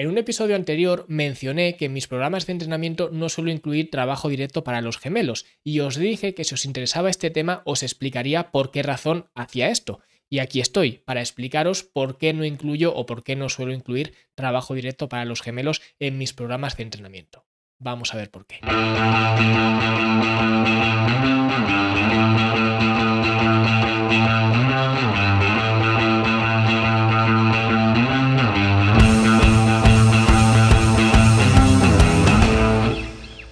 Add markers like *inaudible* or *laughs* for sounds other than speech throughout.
En un episodio anterior mencioné que en mis programas de entrenamiento no suelo incluir trabajo directo para los gemelos y os dije que si os interesaba este tema os explicaría por qué razón hacía esto. Y aquí estoy para explicaros por qué no incluyo o por qué no suelo incluir trabajo directo para los gemelos en mis programas de entrenamiento. Vamos a ver por qué.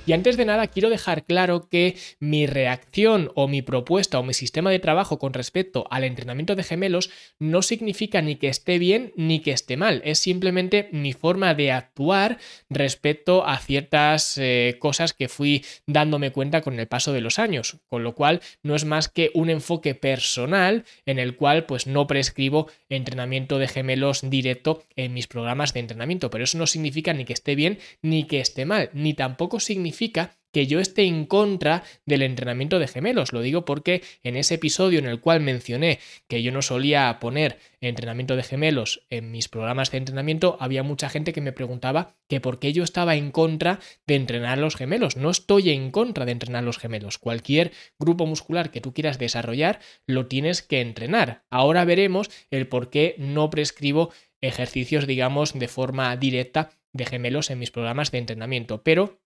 Y antes de nada, quiero dejar claro que mi reacción o mi propuesta o mi sistema de trabajo con respecto al entrenamiento de gemelos no significa ni que esté bien ni que esté mal. Es simplemente mi forma de actuar respecto a ciertas eh, cosas que fui dándome cuenta con el paso de los años. Con lo cual, no es más que un enfoque personal en el cual pues no prescribo entrenamiento de gemelos directo en mis programas de entrenamiento. Pero eso no significa ni que esté bien ni que esté mal. Ni tampoco significa que yo esté en contra del entrenamiento de gemelos. Lo digo porque en ese episodio en el cual mencioné que yo no solía poner entrenamiento de gemelos en mis programas de entrenamiento, había mucha gente que me preguntaba que por qué yo estaba en contra de entrenar los gemelos. No estoy en contra de entrenar los gemelos. Cualquier grupo muscular que tú quieras desarrollar, lo tienes que entrenar. Ahora veremos el por qué no prescribo ejercicios, digamos, de forma directa de gemelos en mis programas de entrenamiento. Pero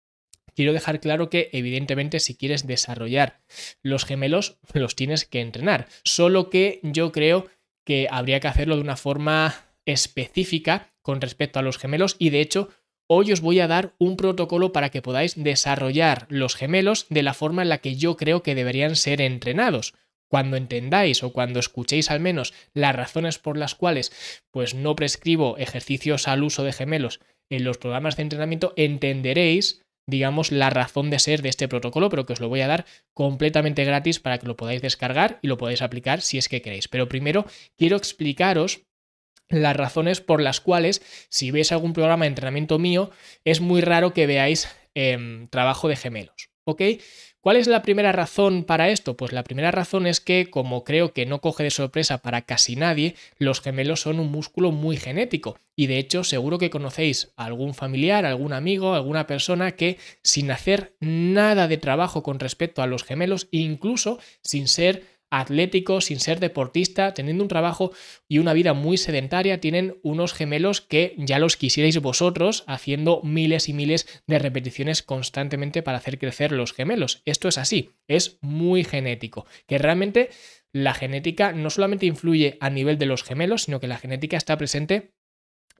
quiero dejar claro que evidentemente si quieres desarrollar los gemelos *laughs* los tienes que entrenar, solo que yo creo que habría que hacerlo de una forma específica con respecto a los gemelos y de hecho hoy os voy a dar un protocolo para que podáis desarrollar los gemelos de la forma en la que yo creo que deberían ser entrenados. Cuando entendáis o cuando escuchéis al menos las razones por las cuales pues no prescribo ejercicios al uso de gemelos en los programas de entrenamiento, entenderéis digamos, la razón de ser de este protocolo, pero que os lo voy a dar completamente gratis para que lo podáis descargar y lo podáis aplicar si es que queréis. Pero primero quiero explicaros las razones por las cuales, si veis algún programa de entrenamiento mío, es muy raro que veáis em, trabajo de gemelos. ¿Ok? ¿Cuál es la primera razón para esto? Pues la primera razón es que, como creo que no coge de sorpresa para casi nadie, los gemelos son un músculo muy genético. Y de hecho, seguro que conocéis a algún familiar, algún amigo, alguna persona que sin hacer nada de trabajo con respecto a los gemelos, incluso sin ser atlético, sin ser deportista, teniendo un trabajo y una vida muy sedentaria, tienen unos gemelos que ya los quisierais vosotros haciendo miles y miles de repeticiones constantemente para hacer crecer los gemelos. Esto es así, es muy genético, que realmente la genética no solamente influye a nivel de los gemelos, sino que la genética está presente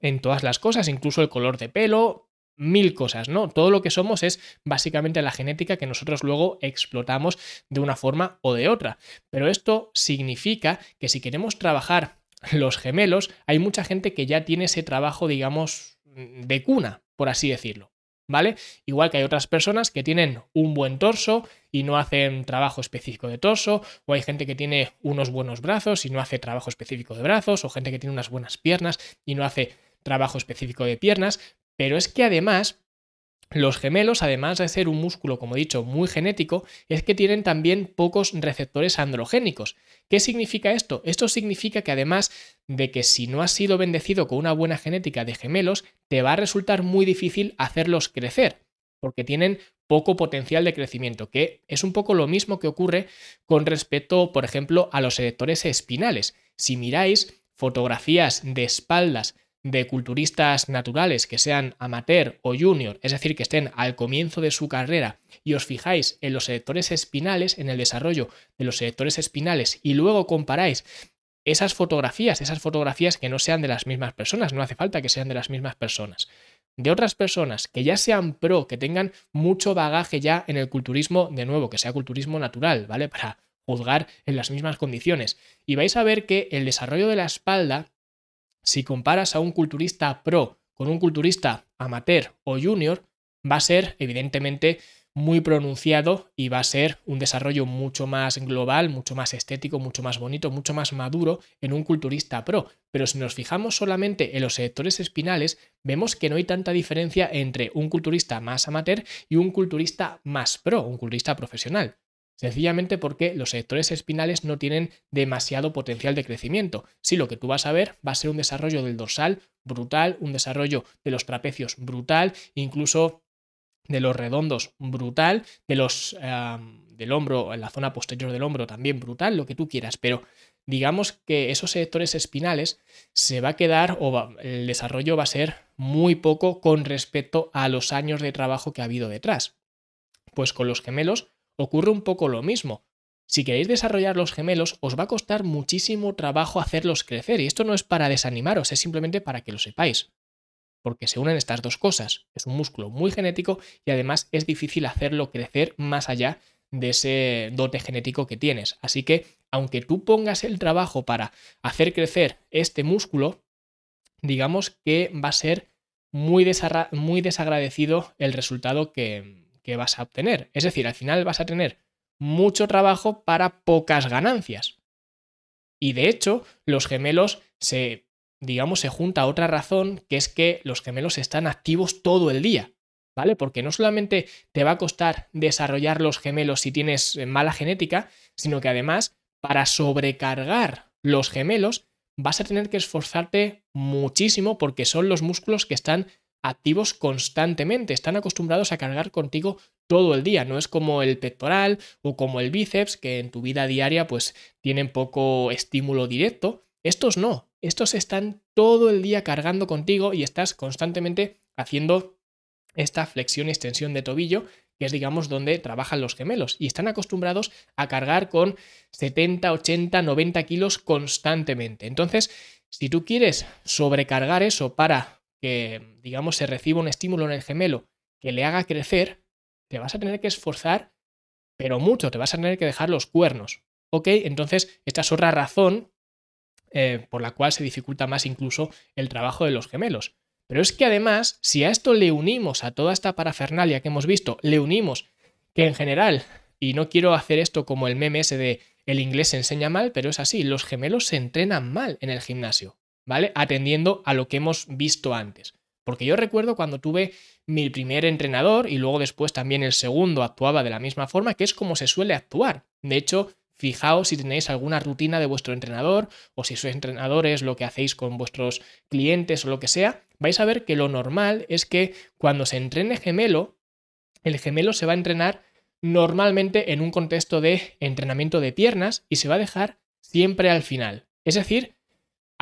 en todas las cosas, incluso el color de pelo, mil cosas, ¿no? Todo lo que somos es básicamente la genética que nosotros luego explotamos de una forma o de otra. Pero esto significa que si queremos trabajar los gemelos, hay mucha gente que ya tiene ese trabajo, digamos, de cuna, por así decirlo. ¿Vale? Igual que hay otras personas que tienen un buen torso y no hacen trabajo específico de torso, o hay gente que tiene unos buenos brazos y no hace trabajo específico de brazos, o gente que tiene unas buenas piernas y no hace trabajo específico de piernas, pero es que además los gemelos, además de ser un músculo, como he dicho, muy genético, es que tienen también pocos receptores androgénicos. ¿Qué significa esto? Esto significa que además de que si no has sido bendecido con una buena genética de gemelos, te va a resultar muy difícil hacerlos crecer, porque tienen poco potencial de crecimiento, que es un poco lo mismo que ocurre con respecto, por ejemplo, a los erectores espinales. Si miráis fotografías de espaldas de culturistas naturales que sean amateur o junior, es decir, que estén al comienzo de su carrera y os fijáis en los sectores espinales, en el desarrollo de los sectores espinales y luego comparáis esas fotografías, esas fotografías que no sean de las mismas personas, no hace falta que sean de las mismas personas, de otras personas que ya sean pro, que tengan mucho bagaje ya en el culturismo, de nuevo, que sea culturismo natural, ¿vale? Para juzgar en las mismas condiciones. Y vais a ver que el desarrollo de la espalda si comparas a un culturista pro con un culturista amateur o junior, va a ser evidentemente muy pronunciado y va a ser un desarrollo mucho más global, mucho más estético, mucho más bonito, mucho más maduro en un culturista pro. Pero si nos fijamos solamente en los sectores espinales, vemos que no hay tanta diferencia entre un culturista más amateur y un culturista más pro, un culturista profesional. Sencillamente porque los sectores espinales no tienen demasiado potencial de crecimiento. Si lo que tú vas a ver va a ser un desarrollo del dorsal brutal, un desarrollo de los trapecios brutal, incluso de los redondos brutal, de los del hombro, en la zona posterior del hombro también brutal, lo que tú quieras, pero digamos que esos sectores espinales se va a quedar o el desarrollo va a ser muy poco con respecto a los años de trabajo que ha habido detrás. Pues con los gemelos ocurre un poco lo mismo. Si queréis desarrollar los gemelos, os va a costar muchísimo trabajo hacerlos crecer, y esto no es para desanimaros, es simplemente para que lo sepáis. Porque se unen estas dos cosas. Es un músculo muy genético y además es difícil hacerlo crecer más allá de ese dote genético que tienes. Así que, aunque tú pongas el trabajo para hacer crecer este músculo, digamos que va a ser muy, muy desagradecido el resultado que, que vas a obtener. Es decir, al final vas a tener mucho trabajo para pocas ganancias. Y de hecho, los gemelos se, digamos, se junta otra razón, que es que los gemelos están activos todo el día, ¿vale? Porque no solamente te va a costar desarrollar los gemelos si tienes mala genética, sino que además, para sobrecargar los gemelos, vas a tener que esforzarte muchísimo porque son los músculos que están activos constantemente, están acostumbrados a cargar contigo todo el día, no es como el pectoral o como el bíceps que en tu vida diaria pues tienen poco estímulo directo, estos no, estos están todo el día cargando contigo y estás constantemente haciendo esta flexión y extensión de tobillo, que es digamos donde trabajan los gemelos y están acostumbrados a cargar con 70, 80, 90 kilos constantemente. Entonces, si tú quieres sobrecargar eso para que, digamos, se reciba un estímulo en el gemelo que le haga crecer, te vas a tener que esforzar, pero mucho, te vas a tener que dejar los cuernos. ¿Ok? Entonces, esta es otra razón eh, por la cual se dificulta más incluso el trabajo de los gemelos. Pero es que además, si a esto le unimos, a toda esta parafernalia que hemos visto, le unimos que en general, y no quiero hacer esto como el meme ese de el inglés se enseña mal, pero es así, los gemelos se entrenan mal en el gimnasio. ¿Vale? Atendiendo a lo que hemos visto antes. Porque yo recuerdo cuando tuve mi primer entrenador y luego después también el segundo actuaba de la misma forma, que es como se suele actuar. De hecho, fijaos si tenéis alguna rutina de vuestro entrenador o si sois entrenadores, lo que hacéis con vuestros clientes o lo que sea, vais a ver que lo normal es que cuando se entrene gemelo, el gemelo se va a entrenar normalmente en un contexto de entrenamiento de piernas y se va a dejar siempre al final. Es decir,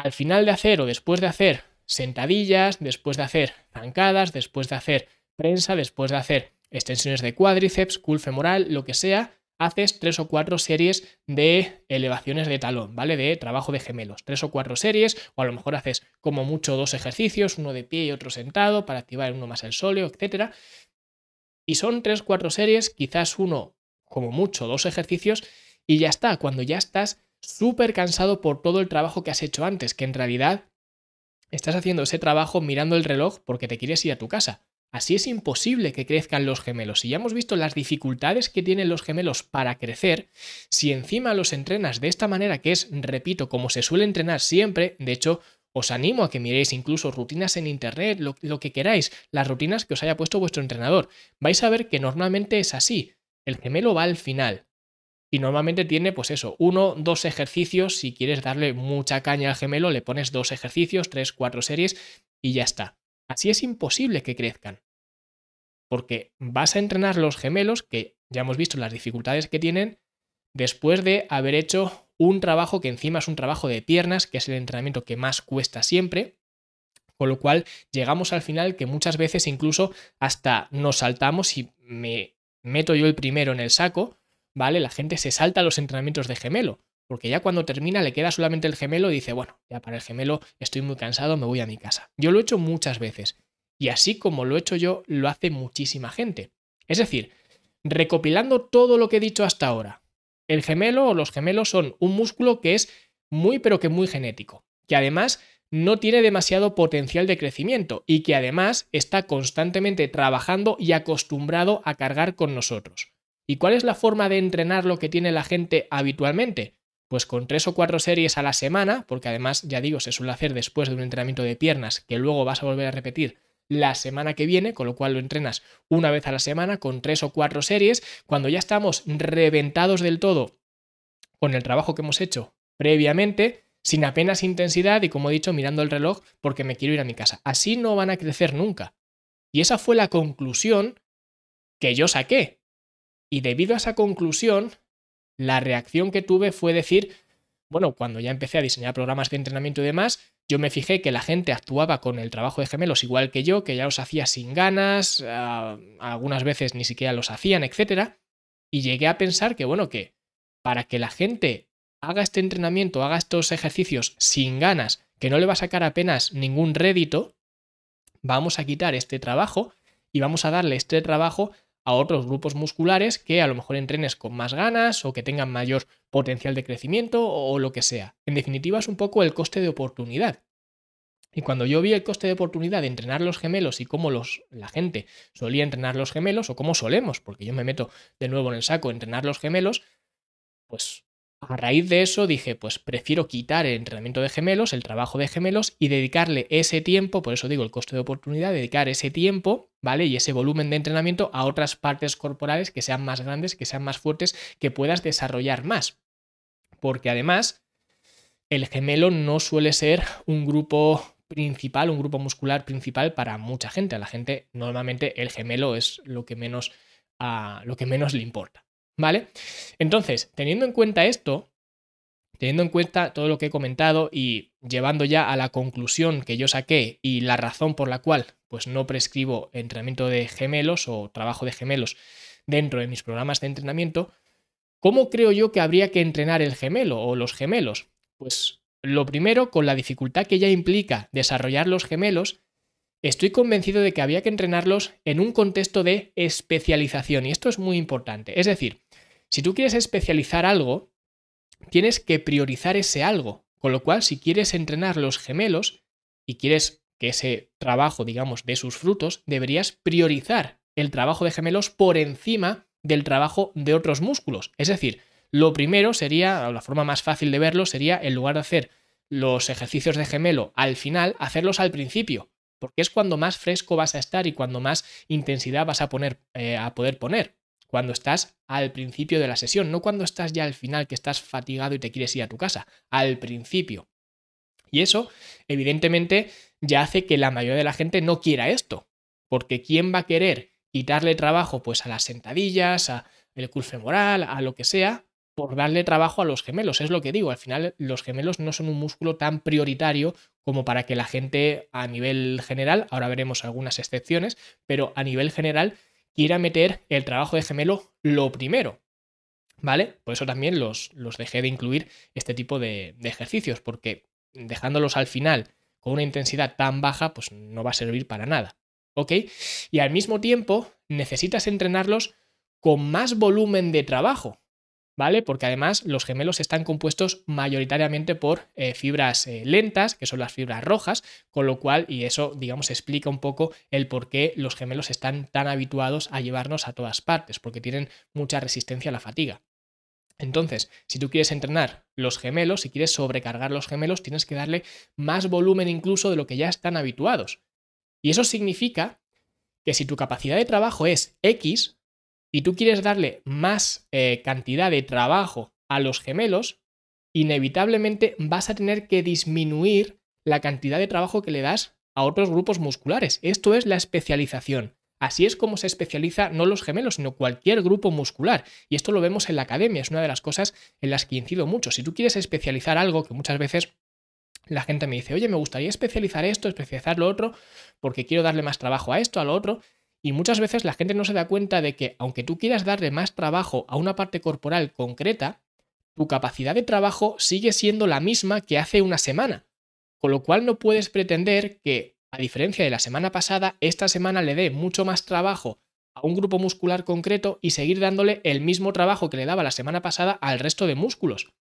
al final de hacer o después de hacer sentadillas, después de hacer zancadas, después de hacer prensa, después de hacer extensiones de cuádriceps, cool femoral, lo que sea, haces tres o cuatro series de elevaciones de talón, ¿vale? De trabajo de gemelos. Tres o cuatro series, o a lo mejor haces como mucho dos ejercicios, uno de pie y otro sentado, para activar uno más el sóleo, etc. Y son tres, cuatro series, quizás uno, como mucho, dos ejercicios, y ya está. Cuando ya estás súper cansado por todo el trabajo que has hecho antes, que en realidad estás haciendo ese trabajo mirando el reloj porque te quieres ir a tu casa. Así es imposible que crezcan los gemelos. Si ya hemos visto las dificultades que tienen los gemelos para crecer, si encima los entrenas de esta manera, que es, repito, como se suele entrenar siempre, de hecho, os animo a que miréis incluso rutinas en internet, lo, lo que queráis, las rutinas que os haya puesto vuestro entrenador. Vais a ver que normalmente es así. El gemelo va al final. Y normalmente tiene, pues eso, uno, dos ejercicios. Si quieres darle mucha caña al gemelo, le pones dos ejercicios, tres, cuatro series y ya está. Así es imposible que crezcan. Porque vas a entrenar los gemelos, que ya hemos visto las dificultades que tienen, después de haber hecho un trabajo que encima es un trabajo de piernas, que es el entrenamiento que más cuesta siempre. Con lo cual llegamos al final que muchas veces incluso hasta nos saltamos y me meto yo el primero en el saco ¿vale? La gente se salta los entrenamientos de gemelo, porque ya cuando termina le queda solamente el gemelo y dice, bueno, ya para el gemelo estoy muy cansado, me voy a mi casa. Yo lo he hecho muchas veces, y así como lo he hecho yo, lo hace muchísima gente. Es decir, recopilando todo lo que he dicho hasta ahora, el gemelo o los gemelos son un músculo que es muy pero que muy genético, que además no tiene demasiado potencial de crecimiento y que además está constantemente trabajando y acostumbrado a cargar con nosotros. ¿Y cuál es la forma de entrenar lo que tiene la gente habitualmente? Pues con tres o cuatro series a la semana, porque además, ya digo, se suele hacer después de un entrenamiento de piernas que luego vas a volver a repetir la semana que viene, con lo cual lo entrenas una vez a la semana con tres o cuatro series. Cuando ya estamos reventados del todo con el trabajo que hemos hecho previamente, sin apenas intensidad y como he dicho, mirando el reloj porque me quiero ir a mi casa. Así no van a crecer nunca. Y esa fue la conclusión que yo saqué. Y debido a esa conclusión, la reacción que tuve fue decir, bueno, cuando ya empecé a diseñar programas de entrenamiento y demás, yo me fijé que la gente actuaba con el trabajo de gemelos igual que yo, que ya los hacía sin ganas, algunas veces ni siquiera los hacían, etc. Y llegué a pensar que, bueno, que para que la gente haga este entrenamiento, haga estos ejercicios sin ganas, que no le va a sacar apenas ningún rédito, vamos a quitar este trabajo y vamos a darle este trabajo a otros grupos musculares que a lo mejor entrenes con más ganas o que tengan mayor potencial de crecimiento o lo que sea. En definitiva, es un poco el coste de oportunidad. Y cuando yo vi el coste de oportunidad de entrenar los gemelos y cómo los, la gente solía entrenar los gemelos, o cómo solemos, porque yo me meto de nuevo en el saco, entrenar los gemelos, pues a raíz de eso dije, pues prefiero quitar el entrenamiento de gemelos, el trabajo de gemelos y dedicarle ese tiempo, por eso digo el coste de oportunidad, dedicar ese tiempo, ¿vale? Y ese volumen de entrenamiento a otras partes corporales que sean más grandes, que sean más fuertes, que puedas desarrollar más. Porque además, el gemelo no suele ser un grupo principal, un grupo muscular principal para mucha gente. A la gente normalmente el gemelo es lo que menos, a lo que menos le importa. ¿Vale? Entonces, teniendo en cuenta esto, teniendo en cuenta todo lo que he comentado y llevando ya a la conclusión que yo saqué y la razón por la cual pues no prescribo entrenamiento de gemelos o trabajo de gemelos dentro de mis programas de entrenamiento, ¿cómo creo yo que habría que entrenar el gemelo o los gemelos? Pues lo primero, con la dificultad que ya implica desarrollar los gemelos, Estoy convencido de que había que entrenarlos en un contexto de especialización y esto es muy importante. Es decir, si tú quieres especializar algo, tienes que priorizar ese algo. Con lo cual, si quieres entrenar los gemelos y quieres que ese trabajo, digamos, dé sus frutos, deberías priorizar el trabajo de gemelos por encima del trabajo de otros músculos. Es decir, lo primero sería, la forma más fácil de verlo sería, en lugar de hacer los ejercicios de gemelo al final, hacerlos al principio, porque es cuando más fresco vas a estar y cuando más intensidad vas a, poner, eh, a poder poner cuando estás al principio de la sesión, no cuando estás ya al final que estás fatigado y te quieres ir a tu casa, al principio. Y eso, evidentemente, ya hace que la mayoría de la gente no quiera esto, porque ¿quién va a querer quitarle trabajo pues a las sentadillas, a el femoral, a lo que sea, por darle trabajo a los gemelos? Es lo que digo, al final los gemelos no son un músculo tan prioritario como para que la gente a nivel general, ahora veremos algunas excepciones, pero a nivel general quiera meter el trabajo de gemelo lo primero. ¿Vale? Por eso también los, los dejé de incluir este tipo de, de ejercicios, porque dejándolos al final con una intensidad tan baja, pues no va a servir para nada. ¿Ok? Y al mismo tiempo necesitas entrenarlos con más volumen de trabajo. ¿Vale? Porque además los gemelos están compuestos mayoritariamente por eh, fibras eh, lentas, que son las fibras rojas, con lo cual, y eso, digamos, explica un poco el por qué los gemelos están tan habituados a llevarnos a todas partes, porque tienen mucha resistencia a la fatiga. Entonces, si tú quieres entrenar los gemelos, si quieres sobrecargar los gemelos, tienes que darle más volumen incluso de lo que ya están habituados. Y eso significa que si tu capacidad de trabajo es X, y tú quieres darle más eh, cantidad de trabajo a los gemelos, inevitablemente vas a tener que disminuir la cantidad de trabajo que le das a otros grupos musculares. Esto es la especialización. Así es como se especializa no los gemelos, sino cualquier grupo muscular. Y esto lo vemos en la academia, es una de las cosas en las que incido mucho. Si tú quieres especializar algo, que muchas veces la gente me dice, oye, me gustaría especializar esto, especializar lo otro, porque quiero darle más trabajo a esto, a lo otro, y muchas veces la gente no se da cuenta de que aunque tú quieras darle más trabajo a una parte corporal concreta, tu capacidad de trabajo sigue siendo la misma que hace una semana. Con lo cual no puedes pretender que, a diferencia de la semana pasada, esta semana le dé mucho más trabajo a un grupo muscular concreto y seguir dándole el mismo trabajo que le daba la semana pasada al resto de músculos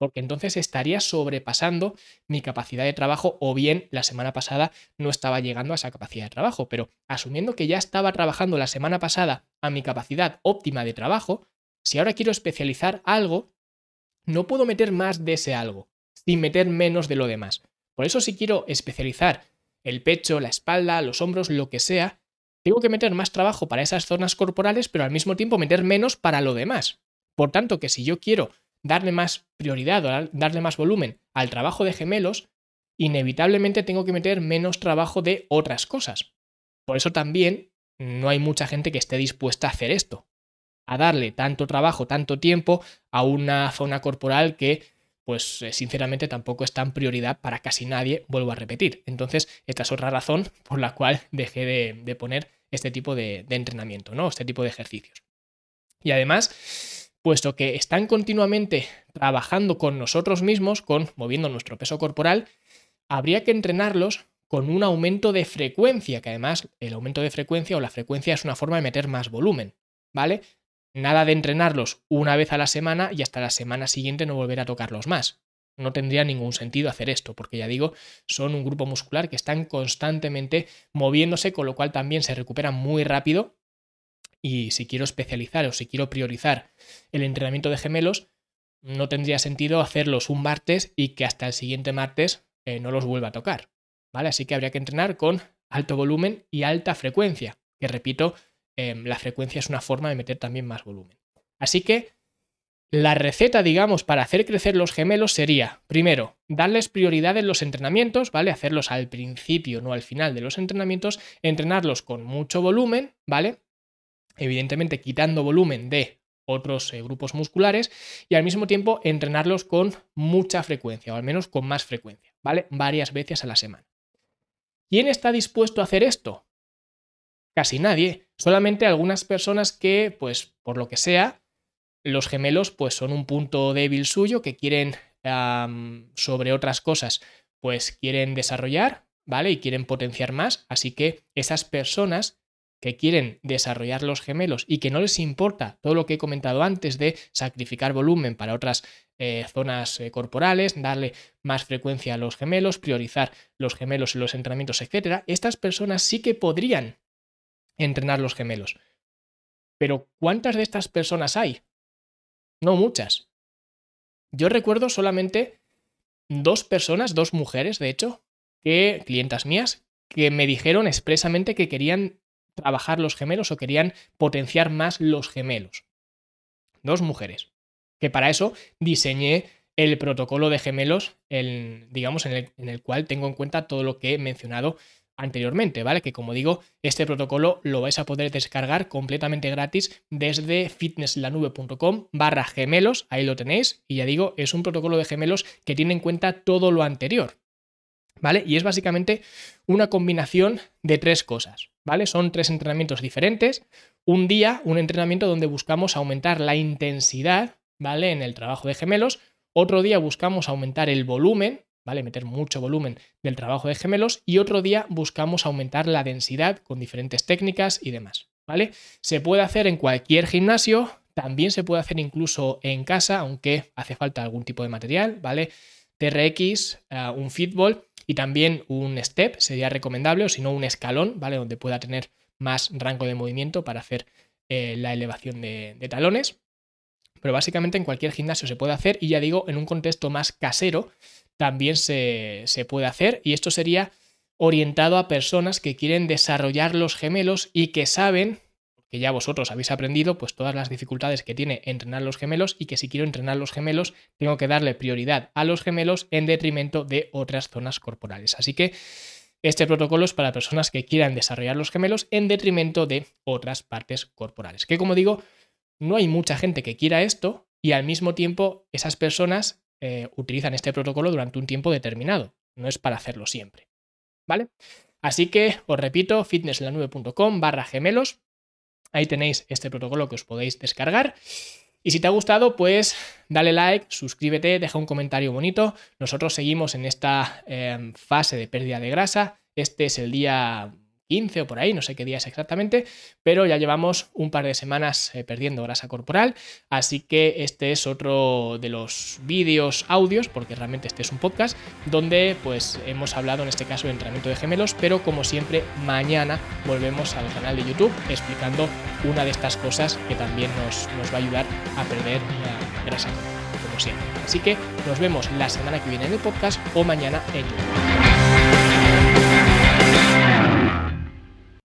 porque entonces estaría sobrepasando mi capacidad de trabajo o bien la semana pasada no estaba llegando a esa capacidad de trabajo, pero asumiendo que ya estaba trabajando la semana pasada a mi capacidad óptima de trabajo, si ahora quiero especializar algo, no puedo meter más de ese algo, sin meter menos de lo demás. Por eso si quiero especializar el pecho, la espalda, los hombros, lo que sea, tengo que meter más trabajo para esas zonas corporales, pero al mismo tiempo meter menos para lo demás. Por tanto, que si yo quiero darle más prioridad darle más volumen al trabajo de gemelos, inevitablemente tengo que meter menos trabajo de otras cosas. Por eso también no hay mucha gente que esté dispuesta a hacer esto, a darle tanto trabajo, tanto tiempo a una zona corporal que pues eh, sinceramente tampoco es tan prioridad para casi nadie, vuelvo a repetir. Entonces, esta es otra razón por la cual dejé de, poner este tipo de, de, entrenamiento, ¿no? Este tipo de ejercicios. Y además, puesto que están continuamente trabajando con nosotros mismos, con moviendo nuestro peso corporal, habría que entrenarlos con un aumento de frecuencia, que además el aumento de frecuencia o la frecuencia es una forma de meter más volumen, ¿vale? Nada de entrenarlos una vez a la semana y hasta la semana siguiente no volver a tocarlos más. No tendría ningún sentido hacer esto, porque ya digo, son un grupo muscular que están constantemente moviéndose, con lo cual también se recuperan muy rápido. Y si quiero especializar o si quiero priorizar el entrenamiento de gemelos, no tendría sentido hacerlos un martes y que hasta el siguiente martes eh, no los vuelva a tocar. ¿Vale? Así que habría que entrenar con alto volumen y alta frecuencia, que repito, em, la frecuencia es una forma de meter también más volumen. Así que la receta, digamos, para hacer crecer los gemelos sería, primero, darles prioridad en los entrenamientos, ¿vale? Hacerlos al principio, no al final de los entrenamientos, entrenarlos con mucho volumen, ¿vale? Evidentemente quitando volumen de otros eh, grupos musculares y al mismo tiempo entrenarlos con mucha frecuencia o al menos con más frecuencia, ¿vale? Varias veces a la semana. ¿Quién está dispuesto a hacer esto? Casi nadie, solamente algunas personas que, pues, por lo que sea, los gemelos pues son un punto débil suyo que quieren sobre otras cosas, pues quieren desarrollar, ¿vale? Y quieren potenciar más, así que esas personas que quieren desarrollar los gemelos y que no les importa todo lo que he comentado antes de sacrificar volumen para otras eh, zonas eh, corporales, darle más frecuencia a los gemelos, priorizar los gemelos en los entrenamientos, etc., estas personas sí que podrían entrenar los gemelos. Pero ¿cuántas de estas personas hay? No muchas. Yo recuerdo solamente dos personas, dos mujeres, de hecho, que clientas mías, que me dijeron expresamente que querían trabajar los gemelos o querían potenciar más los gemelos. Dos mujeres. Que para eso diseñé el protocolo de gemelos, el, digamos, en el, en el cual tengo en cuenta todo lo que he mencionado anteriormente, ¿vale? Que como digo, este protocolo lo vais a poder descargar completamente gratis desde fitnesslanube.com barra gemelos, ahí lo tenéis, y ya digo, es un protocolo de gemelos que tiene en cuenta todo lo anterior, ¿vale? Y es básicamente una combinación de tres cosas, ¿vale? Son tres entrenamientos diferentes. Un día, un entrenamiento donde buscamos aumentar la intensidad, ¿vale? En el trabajo de gemelos. Otro día buscamos aumentar el volumen, ¿vale? Meter mucho volumen del trabajo de gemelos. Y otro día buscamos aumentar la densidad con diferentes técnicas y demás, ¿vale? Se puede hacer en cualquier gimnasio, también se puede hacer incluso en casa, aunque hace falta algún tipo de material, ¿vale? TRX, eh, un fitball y también un step sería recomendable, o si no, un escalón, ¿vale? Donde pueda tener más rango de movimiento para hacer eh, la elevación de, talones. Pero básicamente en cualquier gimnasio se puede hacer y ya digo, en un contexto más casero también se, se puede hacer. Y esto sería orientado a personas que quieren desarrollar los gemelos y que saben que ya vosotros habéis aprendido pues todas las dificultades que tiene entrenar los gemelos y que si quiero entrenar los gemelos tengo que darle prioridad a los gemelos en detrimento de otras zonas corporales. Así que este protocolo es para personas que quieran desarrollar los gemelos en detrimento de otras partes corporales. Que como digo, no hay mucha gente que quiera esto y al mismo tiempo esas personas eh, utilizan este protocolo durante un tiempo determinado. No es para hacerlo siempre. ¿Vale? Así que os repito, fitnesslanube.com barra gemelos Ahí tenéis este protocolo que os podéis descargar. Y si te ha gustado, pues dale like, suscríbete, deja un comentario bonito. Nosotros seguimos en esta em, fase de pérdida de grasa. Este es el día 15 o por ahí, no sé qué día es exactamente, pero ya llevamos un par de semanas eh, perdiendo grasa corporal, así que este es otro de los vídeos, audios, porque realmente este es un podcast, donde pues hemos hablado en este caso de entrenamiento de gemelos, pero como siempre mañana volvemos al canal de YouTube explicando una de estas cosas que también nos, nos va a ayudar a perder grasa corporal, como siempre. Así que nos vemos la semana que viene en el podcast o mañana en YouTube.